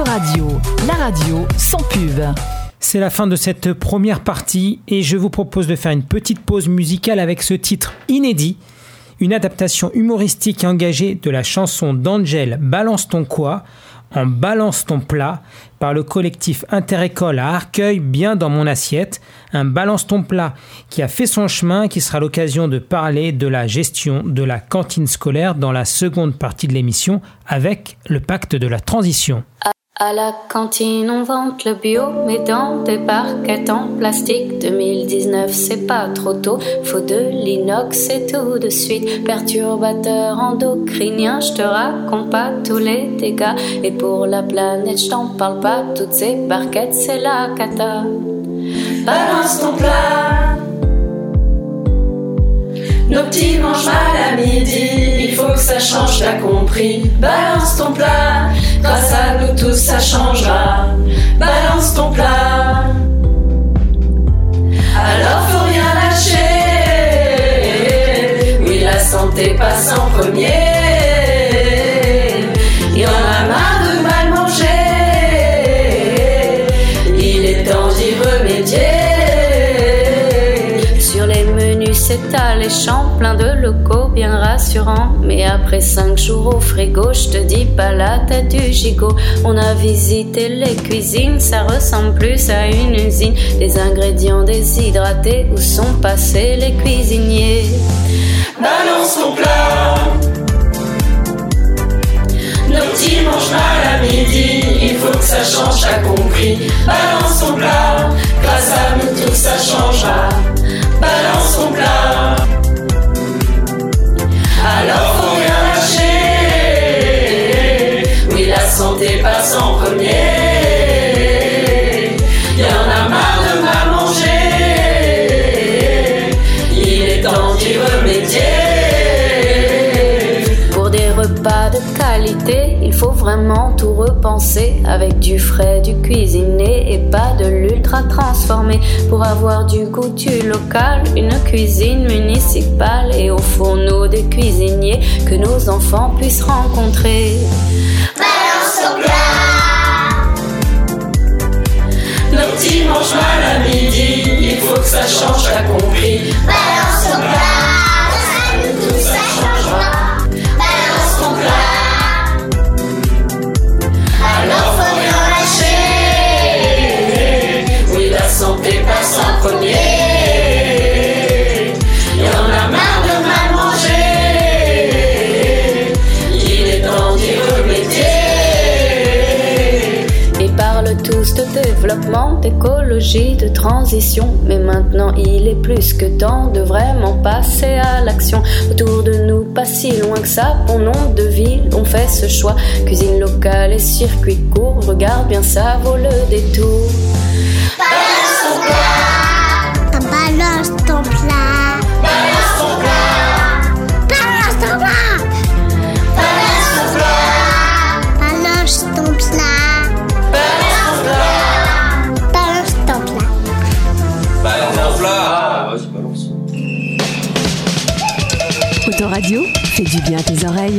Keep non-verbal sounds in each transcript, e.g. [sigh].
Autoradio, la radio sans pub. C'est la fin de cette première partie et je vous propose de faire une petite pause musicale avec ce titre inédit, une adaptation humoristique et engagée de la chanson d'Angel Balance ton quoi en Balance ton plat par le collectif Interécole à Arcueil, bien dans mon assiette. Un Balance ton plat qui a fait son chemin, qui sera l'occasion de parler de la gestion de la cantine scolaire dans la seconde partie de l'émission avec le pacte de la transition. À la cantine, on vante le bio, mais dans des barquettes en plastique. 2019, c'est pas trop tôt. Faut de l'inox et tout de suite. Perturbateur endocrinien, je te raconte pas tous les dégâts. Et pour la planète, je t'en parle pas. Toutes ces barquettes, c'est la cata. Balance ton plat. Nos petits mangent mal à midi, ça change, t'as compris. Balance ton plat, grâce à nous tous ça changera. Balance ton plat. Alors faut rien lâcher. Oui, la santé passe en premier. Il en a marre de mal manger. Il est temps d'y remédier. Sur les menus, c'est alléchant, plein de locaux bien rassurants. Mais après cinq jours au frigo, je te dis pas la tête du gigot. On a visité les cuisines, ça ressemble plus à une usine. Des ingrédients déshydratés, où sont passés les cuisiniers? Balance ton plat. Nos mangent mal à midi, il faut que ça change, t'as compris. Balance ton plat, grâce à nous tous ça changera. Balance ton plat. Alors avec du frais, du cuisiné et pas de l'ultra transformé. Pour avoir du goût du local, une cuisine municipale et au fourneau des cuisiniers que nos enfants puissent rencontrer. Balance ton plat. Nos petits mangent mal à midi, il faut que ça change, t'as compris. Balance ton plat. D'écologie, de transition. Mais maintenant, il est plus que temps de vraiment passer à l'action. Autour de nous, pas si loin que ça, pour nom de ville, on fait ce choix. Cuisine locale et circuit court, regarde bien, ça vaut le détour. Balance ton plat, Balance ton plat. Autoradio, fait du bien à tes oreilles.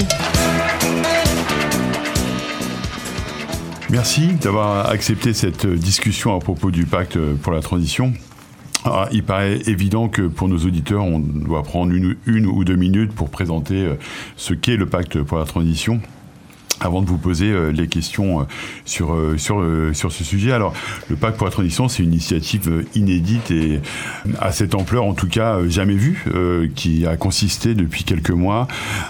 Merci d'avoir accepté cette discussion à propos du pacte pour la transition. Alors, il paraît évident que pour nos auditeurs, on doit prendre une, une ou deux minutes pour présenter euh, ce qu'est le pacte pour la transition avant de vous poser euh, les questions euh, sur, euh, sur, sur ce sujet. Alors, le pacte pour la transition, c'est une initiative inédite et à cette ampleur, en tout cas, jamais vue, qui a consisté depuis quelques mois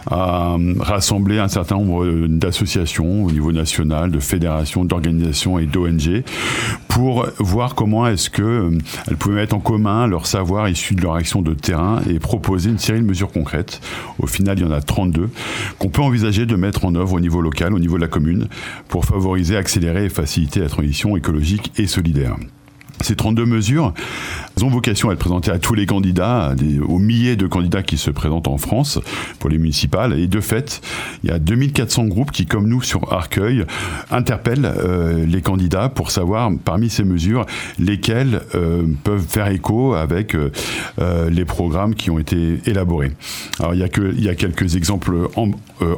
à rassembler un certain nombre d'associations au niveau national, de fédérations, d'organisations et d'ONG pour voir comment est-ce que euh, elles pouvaient mettre en commun leur savoir issu de leur action de terrain et proposer une série de mesures concrètes. Au final, il y en a 32 qu'on peut envisager de mettre en œuvre au niveau local, au niveau de la commune, pour favoriser, accélérer et faciliter la transition écologique et solidaire. Ces 32 mesures ont vocation à être présentées à tous les candidats, aux milliers de candidats qui se présentent en France pour les municipales. Et de fait, il y a 2400 groupes qui, comme nous sur Arcueil, interpellent euh, les candidats pour savoir parmi ces mesures lesquelles euh, peuvent faire écho avec euh, les programmes qui ont été élaborés. Alors il y a, que, quelques exemples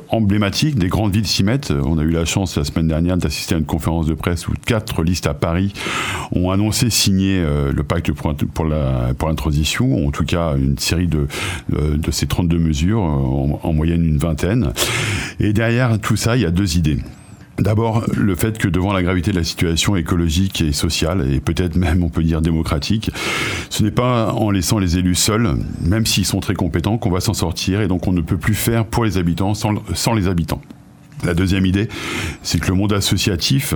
emblématiques. Des grandes villes s'y mettent. On a eu la chance la semaine dernière d'assister à une conférence de presse où quatre listes à Paris ont annoncé signer le pacte pour pour la, pour ou en tout cas une série de, de, ces 32 mesures, en, en moyenne une vingtaine. Et derrière tout ça, il y a deux idées. D'abord, le fait que devant la gravité de la situation écologique et sociale, et peut-être même on peut dire démocratique, ce n'est pas en laissant les élus seuls, même s'ils sont très compétents, qu'on va s'en sortir, et donc on ne peut plus faire pour les habitants sans, sans les habitants. La deuxième idée, c'est que le monde associatif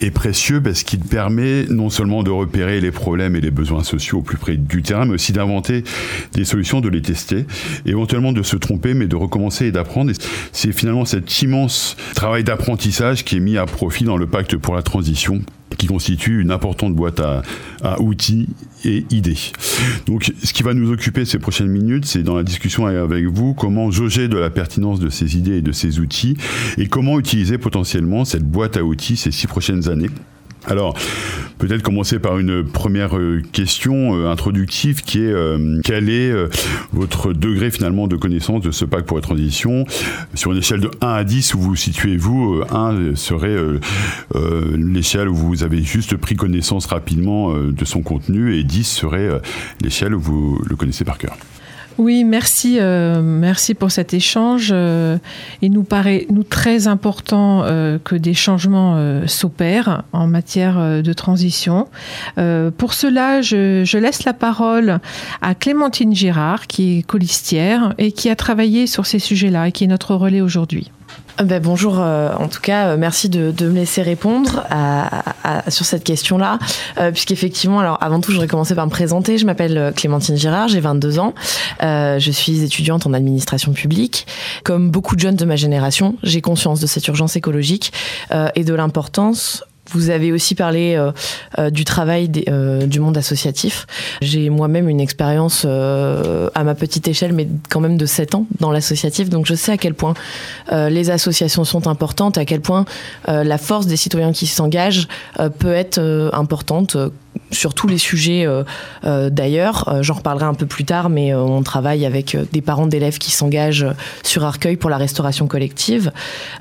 est précieux parce qu'il permet non seulement de repérer les problèmes et les besoins sociaux au plus près du terrain, mais aussi d'inventer des solutions, de les tester, éventuellement de se tromper, mais de recommencer et d'apprendre. C'est finalement cet immense travail d'apprentissage qui est mis à profit dans le pacte pour la transition qui constitue une importante boîte à, outils et idées. Donc, ce qui va nous occuper ces prochaines minutes, c'est dans la discussion avec vous comment jauger de la pertinence de ces idées et de ces outils et comment utiliser potentiellement cette boîte à outils ces six prochaines années alors, peut-être commencer par une première euh, question euh, introductive qui est euh, quel est votre degré finalement de connaissance de ce pacte pour la transition Sur une échelle de 1 à 10, où vous situez-vous 1 serait l'échelle où vous avez juste pris connaissance rapidement de son contenu et 10 serait l'échelle où vous le connaissez par cœur? Oui, merci, euh, merci pour cet échange. Euh, il nous paraît nous très important euh, que des changements s'opèrent en matière de transition. pour cela, je, je, laisse la parole à Clémentine Girard, qui est colistière et qui a travaillé sur ces sujets-là et qui est notre relais aujourd'hui. Euh, ben, bonjour, euh, en tout cas, euh, merci de, me laisser répondre sur cette question-là, puisqu'effectivement, alors avant tout, je voudrais commencer par me présenter. Je m'appelle Clémentine Girard, j'ai 22 ans, je suis étudiante en administration publique. Comme beaucoup de jeunes de ma génération, j'ai conscience de cette urgence écologique et de l'importance vous avez aussi parlé euh, euh, du travail euh, du monde associatif. J'ai moi-même une expérience à ma petite échelle, mais quand même de 7 ans dans l'associatif, donc je sais à quel point les associations sont importantes, à quel point la force des citoyens qui s'engagent peut être importante sur tous les sujets euh, euh, d'ailleurs. Euh, j'en reparlerai un peu plus tard, mais on travaille avec des parents d'élèves qui s'engagent sur Arcueil pour la restauration collective.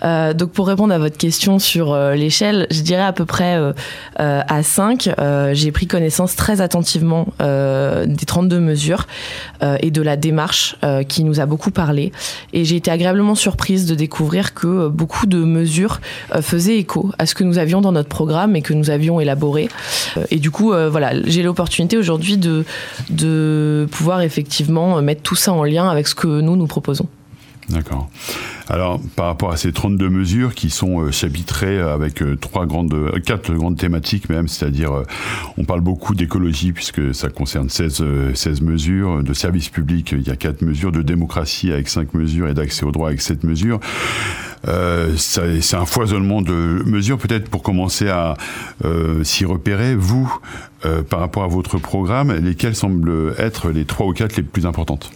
donc pour répondre à votre question sur l'échelle, je dirais à peu près à 5. J'ai pris connaissance très attentivement des 32 mesures et de la démarche qui nous a beaucoup parlé. Et j'ai été agréablement surprise de découvrir que beaucoup de mesures faisaient écho à ce que nous avions dans notre programme et que nous avions élaboré. et du coup, euh, voilà, j'ai l'opportunité aujourd'hui de, de pouvoir effectivement mettre tout ça en lien avec ce que nous, nous proposons. D'accord. Alors, par rapport à ces 32 mesures qui sont euh, chapitrées avec euh, trois grandes, quatre grandes thématiques même, c'est-à-dire, on parle beaucoup d'écologie puisque ça concerne 16, 16 mesures, de services publics, il y a quatre mesures, de démocratie avec cinq mesures et d'accès au droit avec sept mesures. Euh, c'est un foisonnement de mesures. Peut-être pour commencer à euh, s'y repérer, vous, euh, par rapport à votre programme, lesquelles semblent être les trois ou quatre les plus importantes?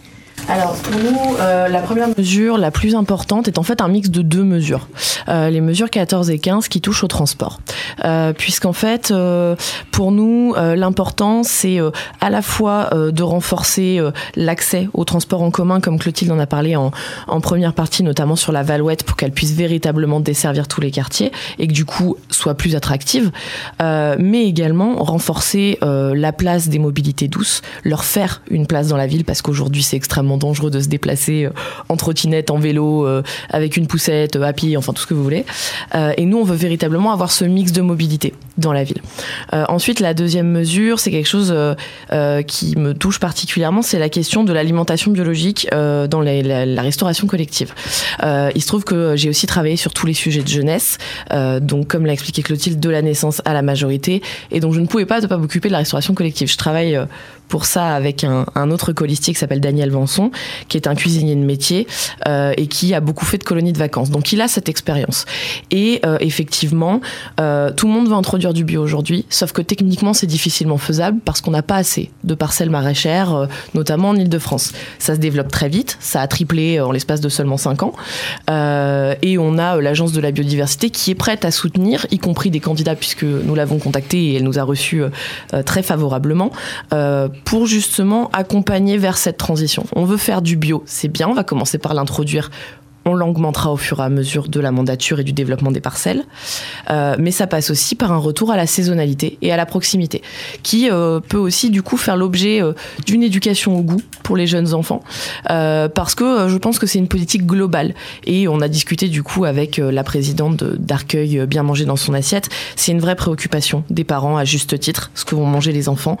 Alors pour nous, euh, la première mesure la plus importante est en fait un mix de deux mesures. Euh, les mesures 14 et 15 qui touchent au transport. Euh, Puisqu'en fait, euh, pour nous, euh, l'important c'est à la fois de renforcer l'accès au transport en commun, comme Clotilde en a parlé en, en première partie, notamment sur la Valouette, pour qu'elle puisse véritablement desservir tous les quartiers et que du coup soit plus attractive, mais également renforcer la place des mobilités douces, leur faire une place dans la ville parce qu'aujourd'hui c'est extrêmement dangereux de se déplacer euh, en trottinette, en vélo, euh, avec une poussette, à pied, enfin tout ce que vous voulez. Euh, et nous, on veut véritablement avoir ce mix de mobilité dans la ville. ensuite, la deuxième mesure, c'est quelque chose qui me touche particulièrement, c'est la question de l'alimentation biologique dans la, restauration collective. il se trouve que j'ai aussi travaillé sur tous les sujets de jeunesse, donc comme l'a expliqué Clotilde, de la naissance à la majorité, et donc je ne pouvais pas ne pas m'occuper de la restauration collective. Je travaille pour ça avec un, autre colistier qui s'appelle Daniel Vanson, qui est un cuisinier de métier euh, et qui a beaucoup fait de colonies de vacances. Donc il a cette expérience. Et euh, effectivement, euh, tout le monde va introduire du bio aujourd'hui, sauf que techniquement c'est difficilement faisable parce qu'on n'a pas assez de parcelles maraîchères, euh, notamment en Ile-de-France. Ça se développe très vite, ça a triplé en l'espace de seulement 5 ans, euh, et on a l'agence de la biodiversité qui est prête à soutenir, y compris des candidats puisque nous l'avons contactée et elle nous a reçus très favorablement, pour justement accompagner vers cette transition. On veut faire du bio, c'est bien, on va commencer par l'introduire on l'augmentera au fur et à mesure de la mandature et du développement des parcelles. Euh, mais ça passe aussi par un retour à la saisonnalité et à la proximité, qui euh, peut aussi du coup faire l'objet euh, d'une éducation au goût pour les jeunes enfants, parce que je pense que c'est une politique globale. Et on a discuté du coup avec la présidente d'Arcueil Bien manger dans son assiette. C'est une vraie préoccupation des parents à juste titre, ce que vont manger les enfants.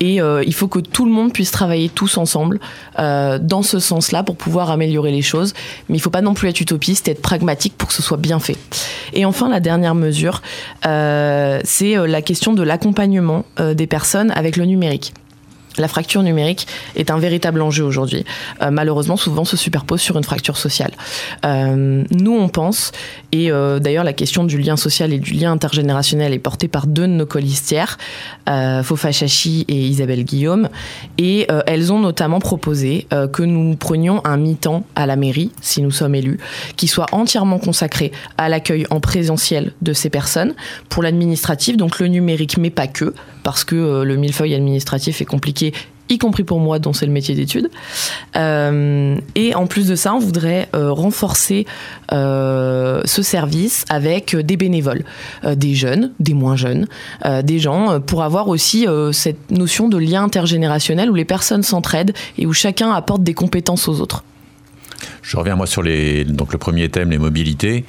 Et il faut que tout le monde puisse travailler tous ensemble dans ce sens-là pour pouvoir améliorer les choses. Mais il faut pas non plus être utopiste, être pragmatique pour que ce soit bien fait. Et enfin, la dernière mesure, euh, c'est euh, la question de l'accompagnement euh, des personnes avec le numérique. La fracture numérique est un véritable enjeu aujourd'hui. Euh, malheureusement, souvent se superpose sur une fracture sociale. Euh, nous, on pense, et euh, d'ailleurs la question du lien social et du lien intergénérationnel est portée par deux de nos colistières, Fofa Chachi et Isabelle Guillaume, et elles ont notamment proposé que nous prenions un mi-temps à la mairie, si nous sommes élus, qui soit entièrement consacré à l'accueil en présentiel de ces personnes, pour l'administratif, donc le numérique, mais pas que, parce que le millefeuille administratif est compliqué y compris pour moi dont c'est le métier d'études. Euh, et en plus de ça, on voudrait euh, renforcer euh, ce service avec des bénévoles, des jeunes, des moins jeunes, des gens, pour avoir aussi cette notion de lien intergénérationnel où les personnes s'entraident et où chacun apporte des compétences aux autres. Je reviens moi sur les, donc le premier thème, les mobilités.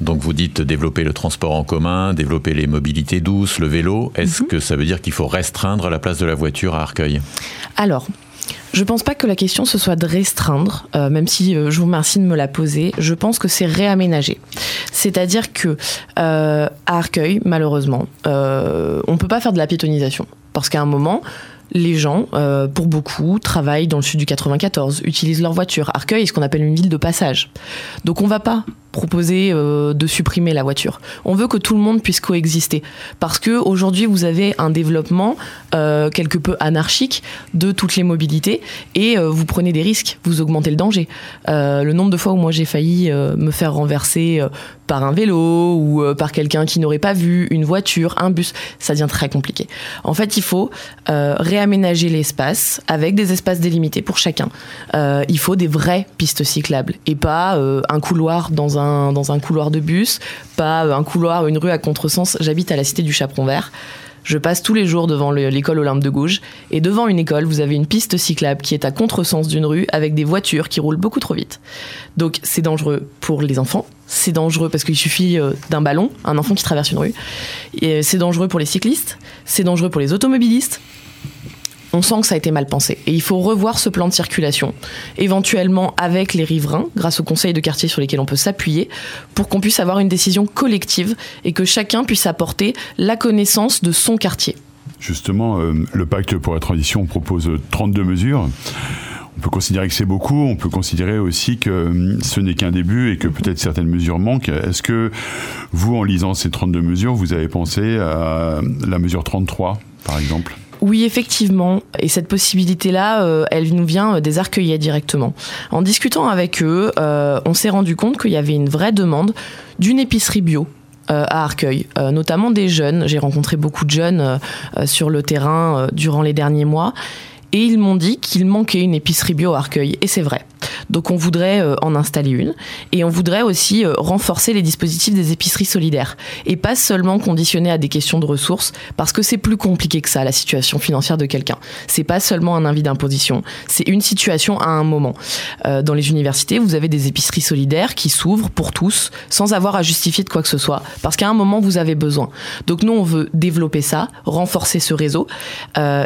Donc vous dites développer le transport en commun, développer les mobilités douces, le vélo. Est-ce mhm. que ça veut dire qu'il faut restreindre la place de la voiture à Arcueil? Alors, je pense pas que la question ce soit de restreindre, euh, même si euh, je vous remercie de me la poser. Je pense que c'est réaménager. C'est-à-dire que euh, à Arcueil, malheureusement, on peut pas faire de la piétonisation parce qu'à un moment, les gens, euh, pour beaucoup, travaillent dans le sud du 94, utilisent leur voiture. Arcueil est ce qu'on appelle une ville de passage. Donc on va pas proposer euh, de supprimer la voiture. On veut que tout le monde puisse coexister parce que aujourd'hui vous avez un développement euh, quelque peu anarchique de toutes les mobilités et vous prenez des risques, vous augmentez le danger. le nombre de fois où moi j'ai failli me faire renverser par un vélo ou par quelqu'un qui n'aurait pas vu une voiture, un bus, ça devient très compliqué. En fait, il faut réaménager l'espace avec des espaces délimités pour chacun. il faut des vraies pistes cyclables et pas un couloir dans un dans un couloir de bus, pas un couloir, une rue à contresens. J'habite à la cité du Chaperon Vert. Je passe tous les jours devant l'école Olympe de Gouges. Et devant une école, vous avez une piste cyclable qui est à contresens d'une rue avec des voitures qui roulent beaucoup trop vite. Donc c'est dangereux pour les enfants. C'est dangereux parce qu'il suffit euh, d'un ballon, un enfant qui traverse une rue. C'est dangereux pour les cyclistes. C'est dangereux pour les automobilistes on sent que ça a été mal pensé. Et il faut revoir ce plan de circulation, éventuellement avec les riverains, grâce aux conseils de quartier sur lesquels on peut s'appuyer, pour qu'on puisse avoir une décision collective et que chacun puisse apporter la connaissance de son quartier. Justement, euh, le pacte pour la transition propose 32 mesures. On peut considérer que c'est beaucoup, on peut considérer aussi que euh, ce n'est qu'un début et que peut-être certaines mesures manquent. Est-ce que vous, en lisant ces 32 mesures, vous avez pensé à la mesure 33, par exemple? Oui, effectivement. Et cette possibilité-là, euh, elle nous vient euh, des arcueillets directement. En discutant avec eux, euh, on s'est rendu compte qu'il y avait une vraie demande d'une épicerie bio à Arcueil, notamment des jeunes. J'ai rencontré beaucoup de jeunes sur le terrain durant les derniers mois. Et ils m'ont dit qu'il manquait une épicerie bio à Arcueil. Et c'est vrai. Donc on voudrait euh, en installer une et on voudrait aussi euh, renforcer les dispositifs des épiceries solidaires et pas seulement conditionner à des questions de ressources parce que c'est plus compliqué que ça la situation financière de quelqu'un. C'est pas seulement un avis d'imposition, c'est une situation à un moment. Euh, dans les universités, vous avez des épiceries solidaires qui s'ouvrent pour tous sans avoir à justifier de quoi que ce soit parce qu'à un moment vous avez besoin. Donc nous on veut développer ça, renforcer ce réseau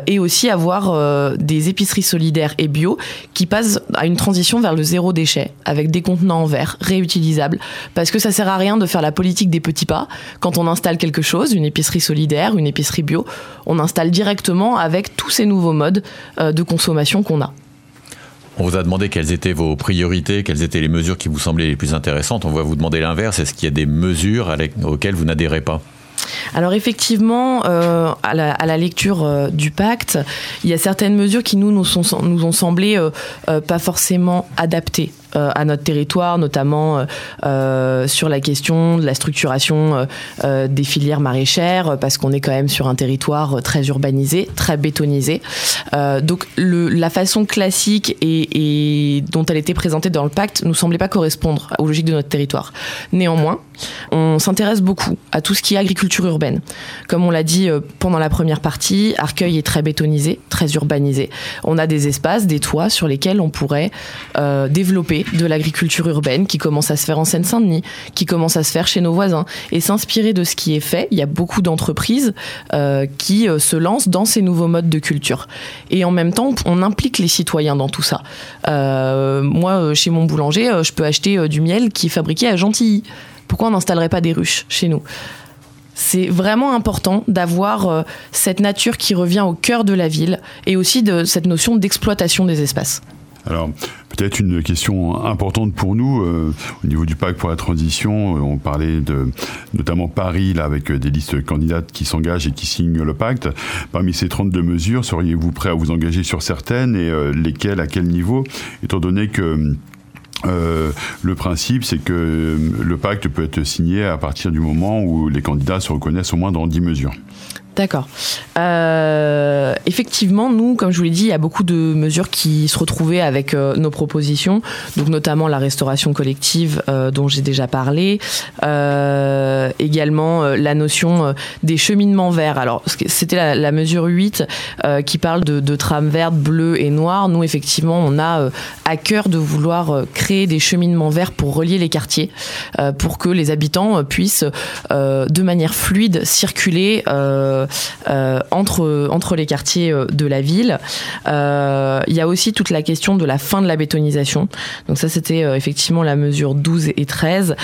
et aussi avoir des épiceries solidaires et bio qui passent à une transition vers le zéro déchet avec des contenants en verre réutilisables parce que ça sert à rien de faire la politique des petits pas quand on installe quelque chose, une épicerie solidaire, une épicerie bio, on installe directement avec tous ces nouveaux modes euh, de consommation qu'on a. On vous a demandé quelles étaient vos priorités, quelles étaient les mesures qui vous semblaient les plus intéressantes. On va vous demander l'inverse. Est-ce qu'il y a des mesures auxquelles vous n'adhérez pas? Alors effectivement, euh, à, la, lecture euh, du pacte, il y a certaines mesures qui nous, ont semblé euh, pas forcément adaptées à notre territoire, notamment euh, euh, sur la question de la structuration des filières maraîchères, parce qu'on est quand même sur un territoire très urbanisé, très bétonisé. donc la façon classique et, dont elle était présentée dans le pacte nous semblait pas correspondre aux logiques de notre territoire. Néanmoins, on s'intéresse beaucoup à tout ce qui est agriculture urbaine. Comme on l'a dit pendant la première partie, Arcueil est très bétonisé, très urbanisé. On a des espaces, des toits sur lesquels on pourrait euh, développer de l'agriculture urbaine qui commence à se faire en Seine-Saint-Denis, qui commence à se faire chez nos voisins, et s'inspirer de ce qui est fait. Il y a beaucoup d'entreprises euh, qui euh, se lancent dans ces nouveaux modes de culture. Et en même temps, on implique les citoyens dans tout ça. Euh, moi, chez mon boulanger, je peux acheter du miel qui est fabriqué à Gentilly. Pourquoi on n'installerait pas des ruches chez nous? C'est vraiment important d'avoir cette nature qui revient au cœur de la ville et aussi de cette notion d'exploitation des espaces. Alors, peut-être une question importante pour nous, euh, au niveau du pacte pour la transition, euh, on parlait de notamment Paris, là, avec euh, des listes candidates qui s'engagent et qui signent le pacte. Parmi ces 32 mesures, seriez-vous prêt à vous engager sur certaines et lesquelles, à quel niveau, étant donné que le principe, c'est que le pacte peut être signé à partir du moment où les candidats se reconnaissent au moins dans 10 mesures. D'accord. Euh, effectivement, nous, comme je vous l'ai dit, il y a beaucoup de mesures qui se retrouvaient avec euh, nos propositions, notamment la restauration collective euh, dont j'ai déjà parlé, également la notion des cheminements verts. Alors, c'était la, mesure 8 qui parle de, trames vertes, bleues et noires. Nous, effectivement, on a à cœur de vouloir créer des cheminements verts pour relier les quartiers, pour que les habitants puissent de manière fluide circuler. Entre, entre les quartiers euh, de la ville. Il y a aussi toute la question de la fin de la bétonisation. Donc ça, c'était effectivement la mesure 12 et 13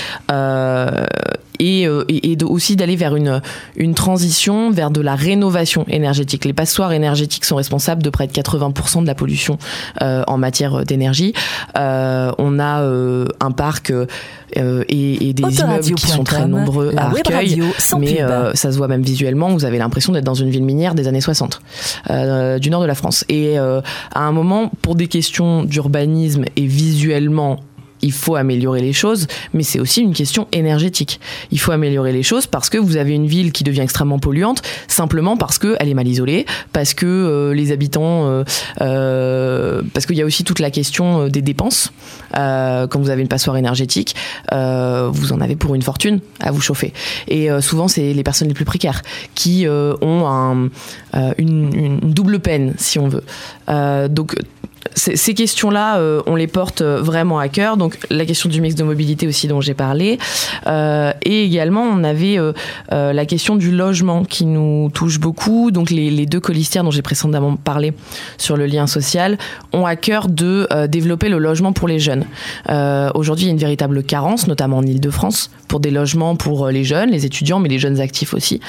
et, euh, et, et aussi d'aller vers une, une transition vers de la rénovation énergétique. Les passoires énergétiques sont responsables de près de 80% de la pollution euh, en matière d'énergie. Euh, on a euh, un parc euh, et, et, des immeubles qui sont très nombreux à Arcueil, mais euh, ça se voit même visuellement. Vous avez l'impression d'être dans une ville minière des années 60 du nord de la France. Et à un moment, pour des questions d'urbanisme et visuellement il faut améliorer les choses, mais c'est aussi une question énergétique. Il faut améliorer les choses parce que vous avez une ville qui devient extrêmement polluante, simplement parce qu'elle est mal isolée, parce que euh, les habitants, euh, euh, parce qu'il y a aussi toute la question des dépenses. Quand vous avez une passoire énergétique, vous en avez pour une fortune à vous chauffer. Et souvent, c'est les personnes les plus précaires qui ont un, une, une, double peine, si on veut. donc ces questions-là, euh, on les porte euh, vraiment à cœur. Donc la question du mix de mobilité aussi dont j'ai parlé, euh, et également on avait la question du logement qui nous touche beaucoup. Donc les, les deux colistières dont j'ai précédemment parlé sur le lien social ont à cœur de développer le logement pour les jeunes. Aujourd'hui, il y a une véritable carence, notamment en Île-de-France, pour des logements pour les jeunes, les étudiants, mais les jeunes actifs aussi.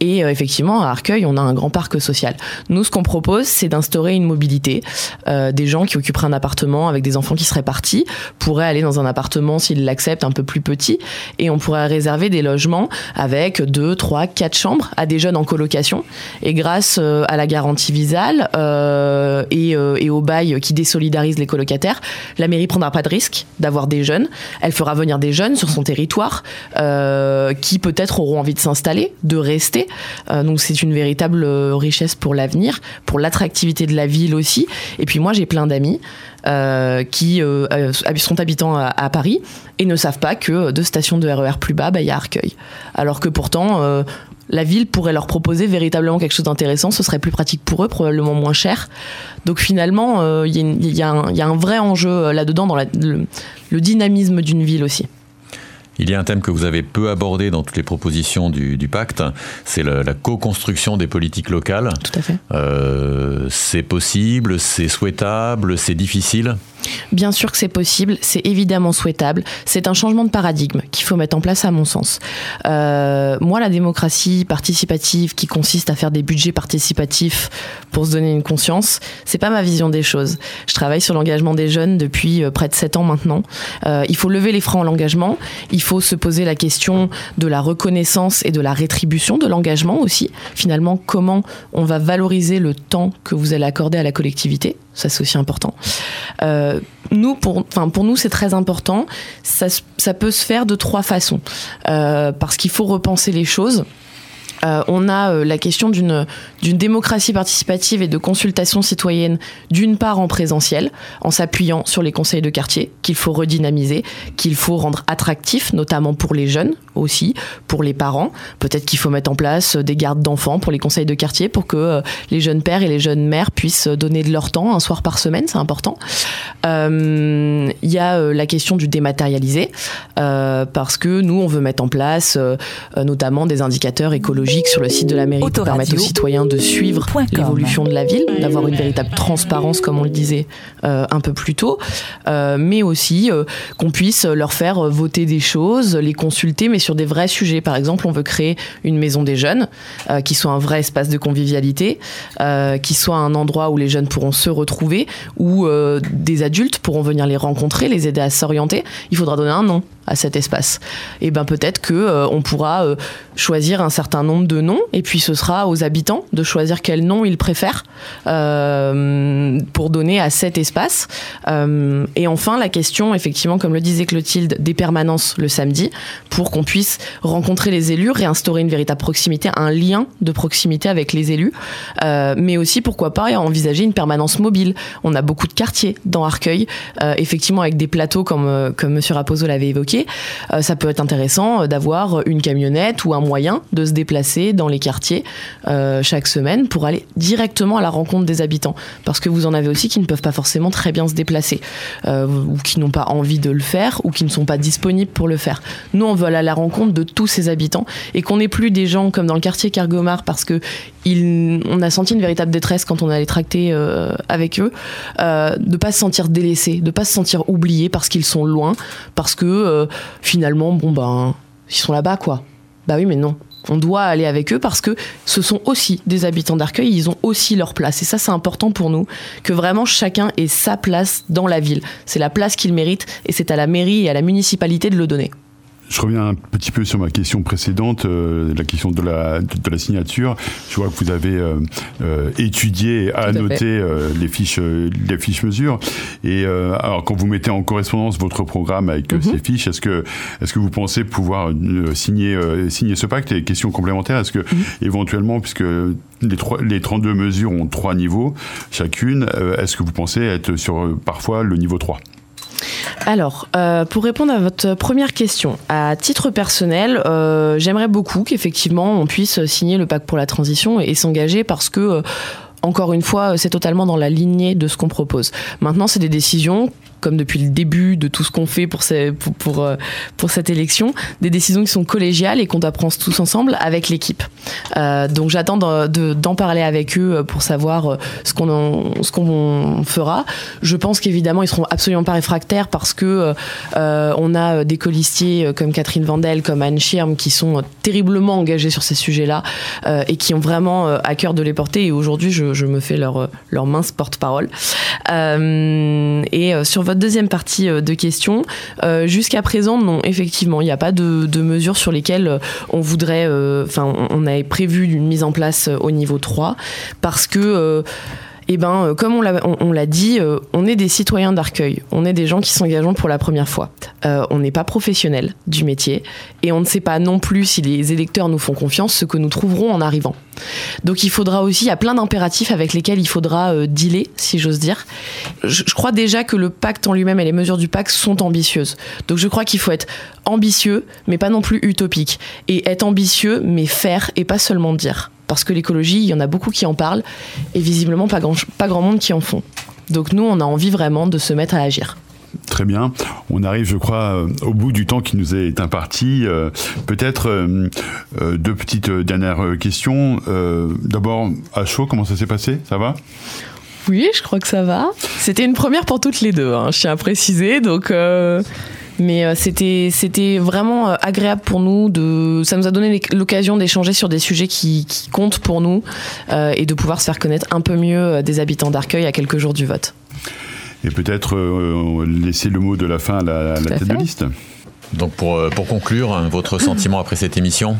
Et effectivement, à Arcueil, on a un grand parc social. Nous, ce qu'on propose, c'est d'instaurer une mobilité des gens qui occuperaient un appartement avec des enfants qui seraient partis pourraient aller dans un appartement s'ils l'acceptent un peu plus petit et on pourrait réserver des logements avec deux, trois, quatre chambres à des jeunes en colocation et grâce euh, à la garantie visale euh, et, euh, et, au bail qui désolidarise les colocataires, la mairie prendra pas de risque d'avoir des jeunes. Elle fera venir des jeunes sur son territoire qui peut-être auront envie de s'installer, de rester. Donc c'est une véritable richesse pour l'avenir, pour l'attractivité de la ville aussi. Et puis moi j'ai plein d'amis euh, qui euh, euh, sont habitants à, Paris et ne savent pas que deux stations de RER e plus bas, bah, il y a Arcueil. Alors que pourtant, euh, la ville pourrait leur proposer véritablement quelque chose d'intéressant, ce serait plus pratique pour eux, probablement moins cher. Donc finalement, il y, a un vrai enjeu là-dedans dans le dynamisme d'une ville aussi. Il y a un thème que vous avez peu abordé dans toutes les propositions du, du pacte, c'est la co-construction des politiques locales. Tout à fait. Euh, c'est possible, c'est souhaitable, c'est difficile? Bien sûr que c'est possible, c'est évidemment souhaitable. C'est un changement de paradigme qu'il faut mettre en place à mon sens. Euh, moi, la démocratie participative qui consiste à faire des budgets participatifs pour se donner une conscience, c'est pas ma vision des choses. Je travaille sur l'engagement des jeunes depuis euh, près de 7 ans maintenant. Euh, il faut lever les freins à l'engagement. Il faut se poser la question de la reconnaissance et de la rétribution de l'engagement aussi. Finalement, comment on va valoriser le temps que vous allez accorder à la collectivité? Ça, c'est aussi important. Euh, pour, nous, c'est très important. Ça, ça, peut se faire de trois façons. Euh, parce qu'il faut repenser les choses. Euh, on a euh, la question d'une démocratie participative et de consultation citoyenne, d'une part en présentiel, en s'appuyant sur les conseils de quartier, qu'il faut redynamiser, qu'il faut rendre attractif, notamment pour les jeunes aussi, pour les parents. Peut-être qu'il faut mettre en place des gardes d'enfants pour les conseils de quartier pour que euh, les jeunes pères et les jeunes mères puissent donner de leur temps un soir par semaine, c'est important. Il y a la question du dématérialisé, parce que nous, on veut mettre en place notamment des indicateurs écologiques sur le site de la mairie permettre aux citoyens de suivre l'évolution de la ville, d'avoir une véritable transparence, comme on le disait euh, un peu plus tôt, euh, mais aussi euh, qu'on puisse leur faire voter des choses, les consulter, mais sur des vrais sujets. Par exemple, on veut créer une maison des jeunes qui soit un vrai espace de convivialité, qui soit un endroit où les jeunes pourront se retrouver, où des adultes pourront venir les rencontrer, les aider à s'orienter. Il faudra donner un nom à cet espace. Et ben peut-être que euh, on pourra euh, choisir un certain nombre de noms et puis ce sera aux habitants de choisir quel nom ils préfèrent euh, pour donner à cet espace. et enfin la question, effectivement, comme le disait Clotilde, des permanences le samedi pour qu'on puisse rencontrer les élus, réinstaurer une véritable proximité, un lien de proximité avec les élus, mais aussi pourquoi pas envisager une permanence mobile. On a beaucoup de quartiers dans Arcueil, effectivement avec des plateaux comme comme Monsieur Raposo l'avait évoqué euh, ça peut être intéressant euh, d'avoir une camionnette ou un moyen de se déplacer dans les quartiers euh, chaque semaine pour aller directement à la rencontre des habitants. Parce que vous en avez aussi qui ne peuvent pas forcément très bien se déplacer, ou qui n'ont pas envie de le faire, ou qui ne sont pas disponibles pour le faire. Nous, on veut aller à la rencontre de tous ces habitants et qu'on n'ait plus des gens comme dans le quartier Cargomar parce que on a senti une véritable détresse quand on allait tracter avec eux, de ne pas se sentir délaissés, de ne pas se sentir oubliés parce qu'ils sont loin, parce que finalement, bon ben, ils sont là-bas quoi. Bah oui, mais non. On doit aller avec eux parce que ce sont aussi des habitants d'Arcueil, ils ont aussi leur place. Et ça, c'est important pour nous, que vraiment chacun ait sa place dans la ville. C'est la place qu'il mérite et c'est à la mairie et à la municipalité de le donner. Je reviens un petit peu sur ma question précédente, euh, la question de la, de, la signature. Je vois que vous avez euh, euh, étudié et annoté les fiches, les fiches mesures. Et alors, quand vous mettez en correspondance votre programme avec mhm. ces fiches, est-ce que, est-ce que vous pensez pouvoir signer, signer ce pacte? Et question complémentaire, est-ce que mhm. éventuellement, puisque les, trois, les 32 mesures ont trois niveaux chacune, est-ce que vous pensez être sur parfois le niveau 3 alors, euh, pour répondre à votre première question, à titre personnel, euh, j'aimerais beaucoup qu'effectivement on puisse signer le pacte pour la transition et, s'engager parce que euh, encore une fois, c'est totalement dans la lignée de ce qu'on propose. Maintenant, c'est des décisions comme depuis le début de tout ce qu'on fait pour, pour, euh, pour, cette élection, des décisions qui sont collégiales et qu'on prendre tous ensemble avec l'équipe. Euh, donc j'attends d'en parler avec eux pour savoir euh, ce qu'on qu'on fera. Je pense qu'évidemment ils seront absolument pas réfractaires parce que euh, on a des colistiers comme Catherine Vandel, comme Anne Schirm qui sont terriblement engagés sur ces sujets-là et qui ont vraiment à cœur de les porter. Et aujourd'hui je, je, me fais leur leur mince porte-parole. et sur votre deuxième partie euh, de question, euh, jusqu'à présent, non, effectivement, il n'y a pas de, mesures sur lesquelles euh, on voudrait, enfin, on avait prévu une mise en place au niveau 3, parce que eh ben, euh, comme on l'a dit, euh, on est des citoyens d'Arcueil. On est des gens qui s'engagent pour la première fois. Euh, on n'est pas professionnels du métier et on ne sait pas non plus si les électeurs nous font confiance, ce que nous trouverons en arrivant. Donc il faudra aussi, il y a plein d'impératifs avec lesquels il faudra dealer, si j'ose dire. Je, je, crois déjà que le pacte en lui-même et les mesures du pacte sont ambitieuses. Donc je crois qu'il faut être ambitieux, mais pas non plus utopique. Et être ambitieux, mais faire et pas seulement dire parce que l'écologie, il y en a beaucoup qui en parlent et visiblement pas grand, pas grand monde qui en font. Donc nous, on a envie vraiment de se mettre à agir. Très bien. On arrive, je crois, euh, au bout du temps qui nous est imparti. Euh, peut-être euh, deux petites dernières questions. D'abord, à chaud, comment ça s'est passé? Ça va? Oui, je crois que ça va. C'était une première pour toutes les deux, hein, je tiens à préciser. Donc, euh, mais euh, c'était c'était vraiment euh, agréable pour nous. De, ça nous a donné l'occasion d'échanger sur des sujets qui, qui comptent pour nous euh, et de pouvoir se faire connaître un peu mieux euh, des habitants d'Arcueil à quelques jours du vote. Et peut-être euh, laisser le mot de la fin à la, à la Tout à tête de liste. Donc pour, pour conclure, hein, votre sentiment après cette émission?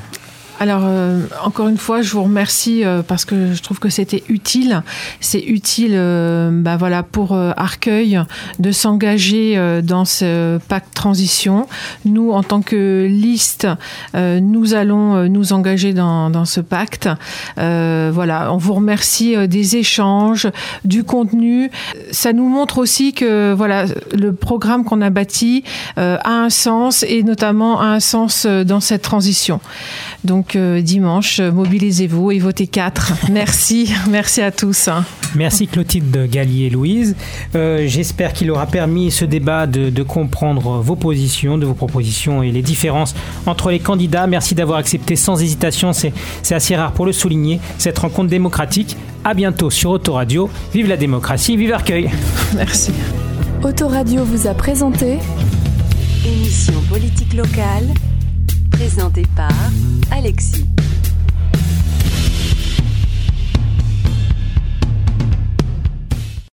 Alors, euh, encore une fois, je vous remercie euh, parce que je trouve que c'était utile. C'est utile euh, bah voilà, pour Arcueil de s'engager dans ce pacte transition. Nous, en tant que liste, nous allons nous engager dans, dans ce pacte. Voilà, on vous remercie des échanges, du contenu. Ça nous montre aussi que voilà, le programme qu'on a bâti a un sens et notamment a un sens dans cette transition. Donc euh, dimanche, euh, mobilisez-vous et votez 4. [laughs] Merci, merci à tous. Merci Clotilde Gallier-Louise. Euh, J'espère qu'il aura permis ce débat de, de comprendre vos positions, de vos propositions et les différences entre les candidats. Merci d'avoir accepté sans hésitation, c'est c'est assez rare pour le souligner, cette rencontre démocratique. À bientôt sur Autoradio. Vive la démocratie, vive Arcueil. Merci. Autoradio vous a présenté Émission politique locale, présentée par Alexis.